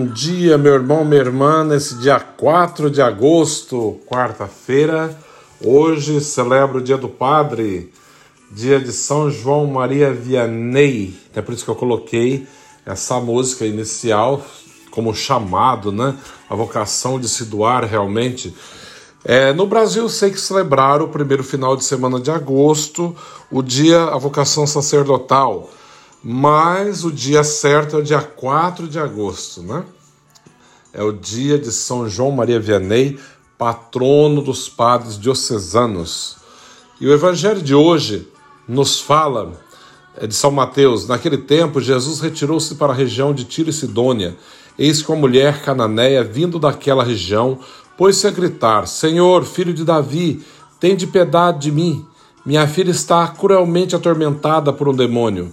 Bom dia, meu irmão, minha irmã, nesse dia 4 de agosto, quarta-feira. Hoje celebro o Dia do Padre, dia de São João Maria Vianney. É por isso que eu coloquei essa música inicial como chamado, né? A vocação de se doar realmente. É, no Brasil, sei que celebraram o primeiro final de semana de agosto, o dia, a vocação sacerdotal mas o dia certo é o dia 4 de agosto, né? É o dia de São João Maria Vianney, patrono dos padres diocesanos. E o evangelho de hoje nos fala é de São Mateus, naquele tempo Jesus retirou-se para a região de Tiro e Sidônia. Eis que uma mulher cananeia, vindo daquela região, pôs-se a gritar: Senhor, filho de Davi, tem de piedade de mim. Minha filha está cruelmente atormentada por um demônio.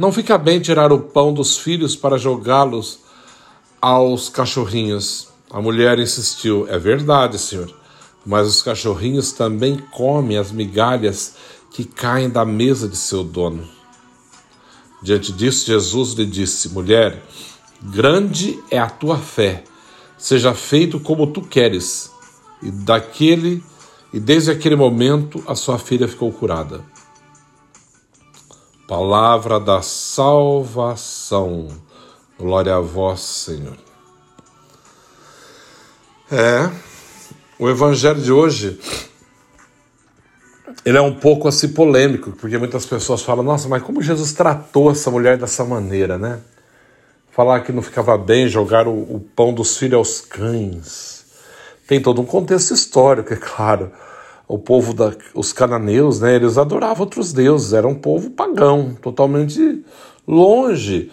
não fica bem tirar o pão dos filhos para jogá-los aos cachorrinhos. A mulher insistiu: É verdade, senhor, mas os cachorrinhos também comem as migalhas que caem da mesa de seu dono. Diante disso, Jesus lhe disse: Mulher, grande é a tua fé, seja feito como tu queres. E daquele e desde aquele momento a sua filha ficou curada. Palavra da salvação. Glória a vós, Senhor. É, o evangelho de hoje ele é um pouco assim polêmico, porque muitas pessoas falam: "Nossa, mas como Jesus tratou essa mulher dessa maneira, né?" Falar que não ficava bem jogar o, o pão dos filhos aos cães. Tem todo um contexto histórico, é claro o povo da, os cananeus, né, eles adoravam outros deuses, era um povo pagão, totalmente longe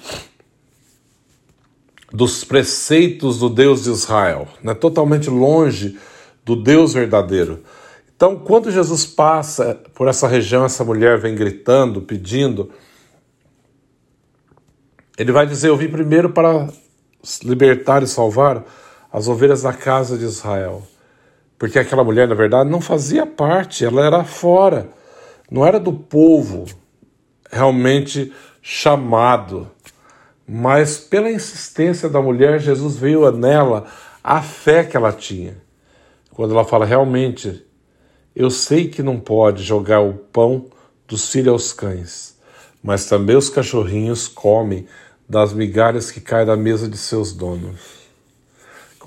dos preceitos do Deus de Israel, né, totalmente longe do Deus verdadeiro. Então, quando Jesus passa por essa região, essa mulher vem gritando, pedindo, ele vai dizer: Eu vim primeiro para libertar e salvar as ovelhas da casa de Israel. Porque aquela mulher, na verdade, não fazia parte, ela era fora, não era do povo realmente chamado. Mas pela insistência da mulher, Jesus veio nela a fé que ela tinha. Quando ela fala, realmente, eu sei que não pode jogar o pão dos filhos aos cães, mas também os cachorrinhos comem das migalhas que caem da mesa de seus donos.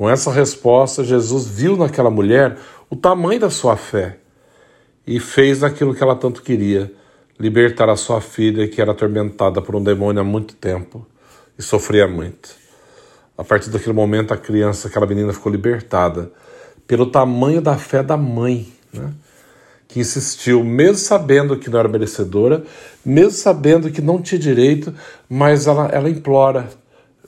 Com essa resposta, Jesus viu naquela mulher o tamanho da sua fé e fez aquilo que ela tanto queria: libertar a sua filha, que era atormentada por um demônio há muito tempo e sofria muito. A partir daquele momento, a criança, aquela menina, ficou libertada pelo tamanho da fé da mãe, né? que insistiu, mesmo sabendo que não era merecedora, mesmo sabendo que não tinha direito, mas ela, ela implora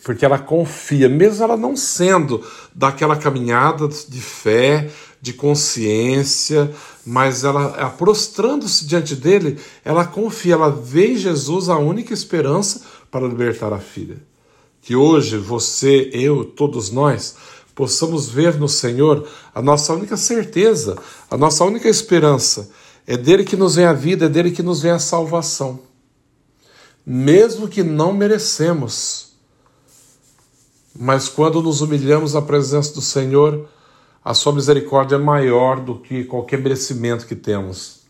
porque ela confia, mesmo ela não sendo daquela caminhada de fé, de consciência, mas ela, prostrando-se diante dele, ela confia, ela vê em Jesus a única esperança para libertar a filha. Que hoje você, eu, todos nós, possamos ver no Senhor a nossa única certeza, a nossa única esperança. É dele que nos vem a vida, é dele que nos vem a salvação. Mesmo que não merecemos mas quando nos humilhamos à presença do Senhor, a sua misericórdia é maior do que qualquer merecimento que temos.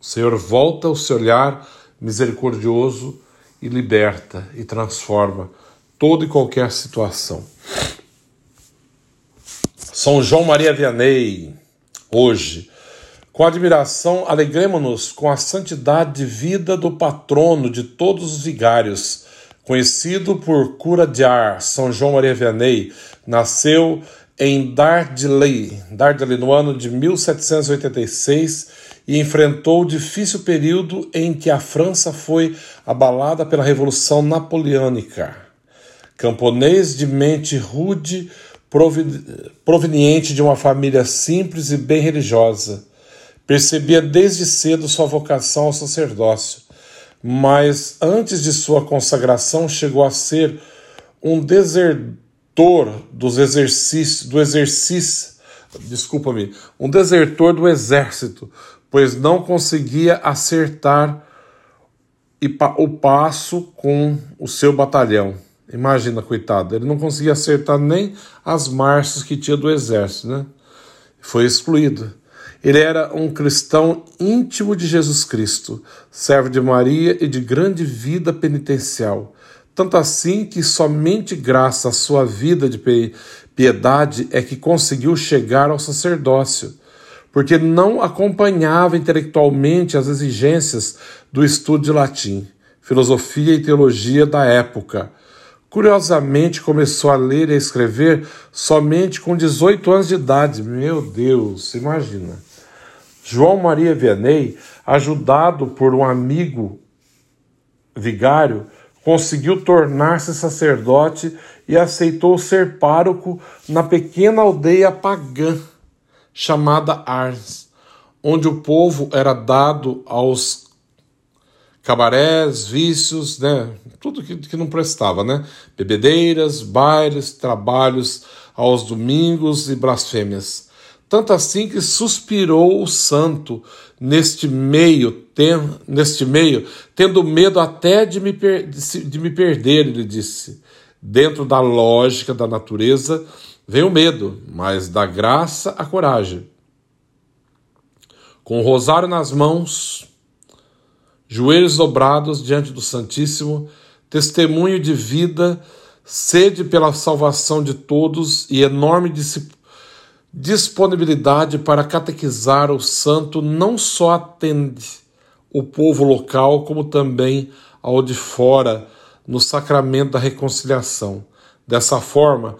O Senhor volta o seu olhar misericordioso e liberta e transforma toda e qualquer situação. São João Maria Vianney, hoje, com admiração, alegremos-nos com a santidade de vida do patrono de todos os vigários Conhecido por cura de ar, São João Maria Vianney nasceu em Dardilly, Dardilly no ano de 1786 e enfrentou o difícil período em que a França foi abalada pela Revolução Napoleônica. Camponês de mente rude, proveniente de uma família simples e bem religiosa, percebia desde cedo sua vocação ao sacerdócio, mas antes de sua consagração chegou a ser um desertor dos exercícios, do exercício, desculpa-me, um desertor do exército, pois não conseguia acertar o passo com o seu batalhão. Imagina, coitado, ele não conseguia acertar nem as marchas que tinha do exército, né? Foi excluído. Ele era um cristão íntimo de Jesus Cristo, servo de Maria e de grande vida penitencial. Tanto assim que somente graças à sua vida de piedade é que conseguiu chegar ao sacerdócio porque não acompanhava intelectualmente as exigências do estudo de latim, filosofia e teologia da época. Curiosamente, começou a ler e a escrever somente com 18 anos de idade. Meu Deus, imagina. João Maria Vianney, ajudado por um amigo vigário, conseguiu tornar-se sacerdote e aceitou ser pároco na pequena aldeia pagã chamada Ars, onde o povo era dado aos cabarés, vícios, né? tudo que, que não prestava, né? Bebedeiras, bailes, trabalhos aos domingos e blasfêmias. Tanto assim que suspirou o santo neste meio, tem, neste meio, tendo medo até de me, per, de, de me perder, ele disse. Dentro da lógica da natureza, Vem o medo, mas da graça a coragem. Com o rosário nas mãos, joelhos dobrados diante do Santíssimo, testemunho de vida, sede pela salvação de todos e enorme disponibilidade para catequizar o santo, não só atende o povo local, como também ao de fora, no sacramento da reconciliação. Dessa forma,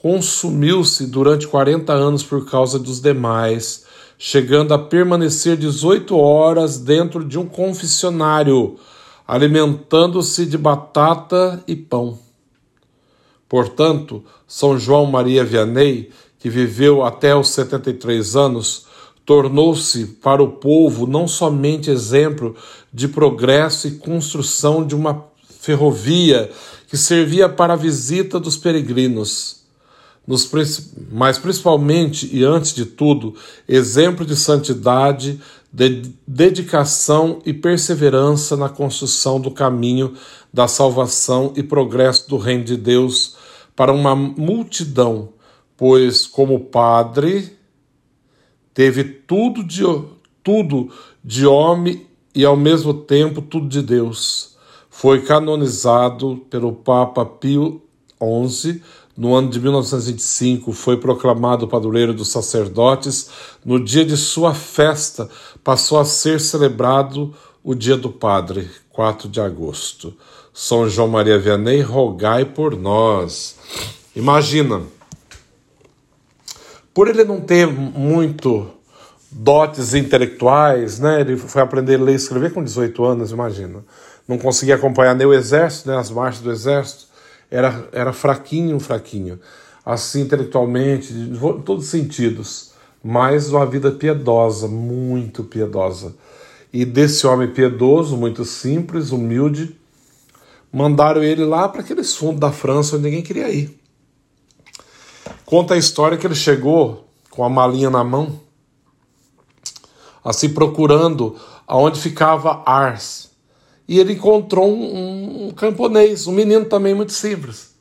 consumiu-se durante 40 anos por causa dos demais, chegando a permanecer 18 horas dentro de um confessionário, alimentando-se de batata e pão. Portanto, São João Maria Vianney, que viveu até os 73 anos, tornou-se para o povo não somente exemplo de progresso e construção de uma ferrovia que servia para a visita dos peregrinos, nos, mas principalmente e antes de tudo, exemplo de santidade, de dedicação e perseverança na construção do caminho da salvação e progresso do Reino de Deus para uma multidão, pois, como padre, teve tudo de, tudo de homem e ao mesmo tempo tudo de Deus. Foi canonizado pelo Papa Pio XI no ano de 1925, foi proclamado padroeiro dos sacerdotes. No dia de sua festa, passou a ser celebrado o Dia do Padre, 4 de agosto. São João Maria Vianney, rogai por nós. Imagina, por ele não ter muito dotes intelectuais, né? Ele foi aprender a ler e escrever com 18 anos, imagina. Não conseguia acompanhar nem o exército, né? As marchas do exército era, era fraquinho, fraquinho, assim intelectualmente, em todos os sentidos, mas uma vida piedosa, muito piedosa. E desse homem piedoso, muito simples, humilde, mandaram ele lá para aqueles fundos da França onde ninguém queria ir. Conta a história que ele chegou com a malinha na mão, assim procurando aonde ficava Ars e ele encontrou um, um, camponês, um menino também muito simples.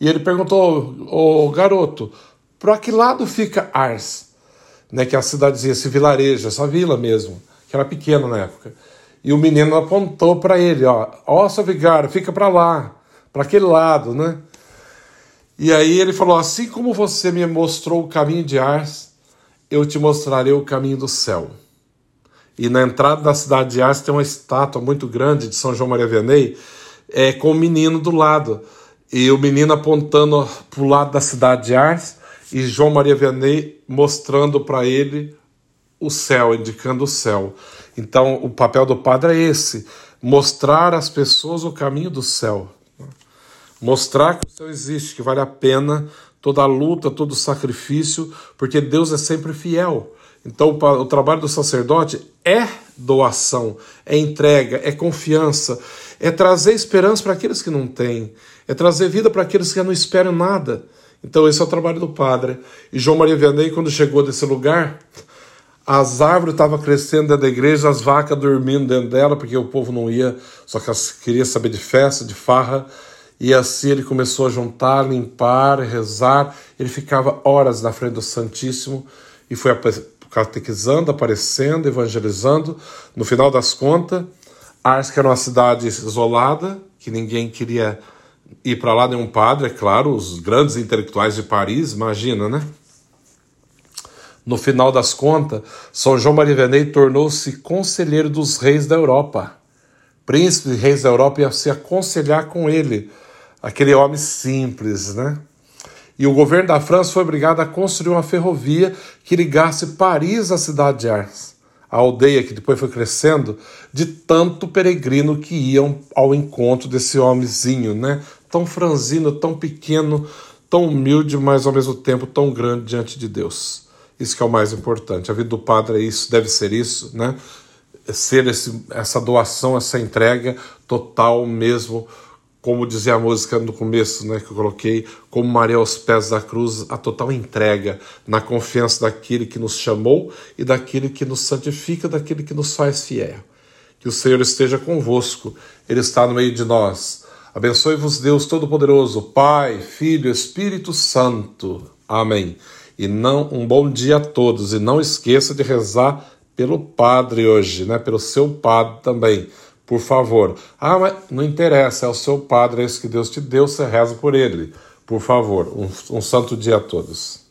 E ele perguntou, o garoto, para que lado fica Ars? Né, que é a cidadezinha, esse vilarejo, essa vila mesmo, que era pequena na época. E o menino apontou para ele, ó, ó, seu vigário, fica para lá, para aquele lado, né? E aí ele falou, assim como você me mostrou o caminho de Ars, eu te mostrarei o caminho do céu. E na entrada da cidade de Ars tem uma estátua muito grande de São João Maria Vianney, é, com o menino do lado. E o menino apontando para o lado da cidade de Ars e João Maria Vianney mostrando para ele o céu, indicando o céu. Então, o papel do padre é esse: mostrar às pessoas o caminho do céu. Mostrar que o céu existe, que vale a pena toda a luta, todo o sacrifício, porque Deus é sempre fiel. Então, o trabalho do sacerdote é doação, é entrega, é confiança, é trazer esperança para aqueles que não têm, é trazer vida para aqueles que não esperam nada. Então, esse é o trabalho do padre. E João Maria Vianney, quando chegou desse lugar, as árvores estavam crescendo dentro da igreja, as vacas dormindo dentro dela, porque o povo não ia, só que queria saber de festa, de farra. E assim ele começou a juntar, limpar, rezar. Ele ficava horas na frente do Santíssimo e foi catequizando, aparecendo, evangelizando. No final das contas, Ars, que era uma cidade isolada, que ninguém queria ir para lá, nenhum padre, é claro, os grandes intelectuais de Paris, imagina, né? No final das contas, São João Maria Vianney tornou-se conselheiro dos reis da Europa. Príncipe e reis da Europa iam se aconselhar com ele, aquele homem simples, né? E o governo da França foi obrigado a construir uma ferrovia que ligasse Paris à cidade de Ars, a aldeia que depois foi crescendo, de tanto peregrino que iam ao encontro desse homenzinho, né? Tão franzino, tão pequeno, tão humilde, mas ao mesmo tempo tão grande diante de Deus. Isso que é o mais importante. A vida do padre é isso, deve ser isso, né? Ser esse, essa doação, essa entrega total mesmo como dizia a música no começo, né, que eu coloquei, como Maria aos pés da cruz, a total entrega na confiança daquele que nos chamou e daquele que nos santifica, daquele que nos faz fiel. Que o Senhor esteja convosco, Ele está no meio de nós. Abençoe-vos, Deus Todo-Poderoso, Pai, Filho, Espírito Santo. Amém. E não um bom dia a todos e não esqueça de rezar pelo Padre hoje, né? Pelo seu Padre também por favor. Ah, mas não interessa, é o seu padre, é isso que Deus te deu, você reza por ele. Por favor, um, um santo dia a todos.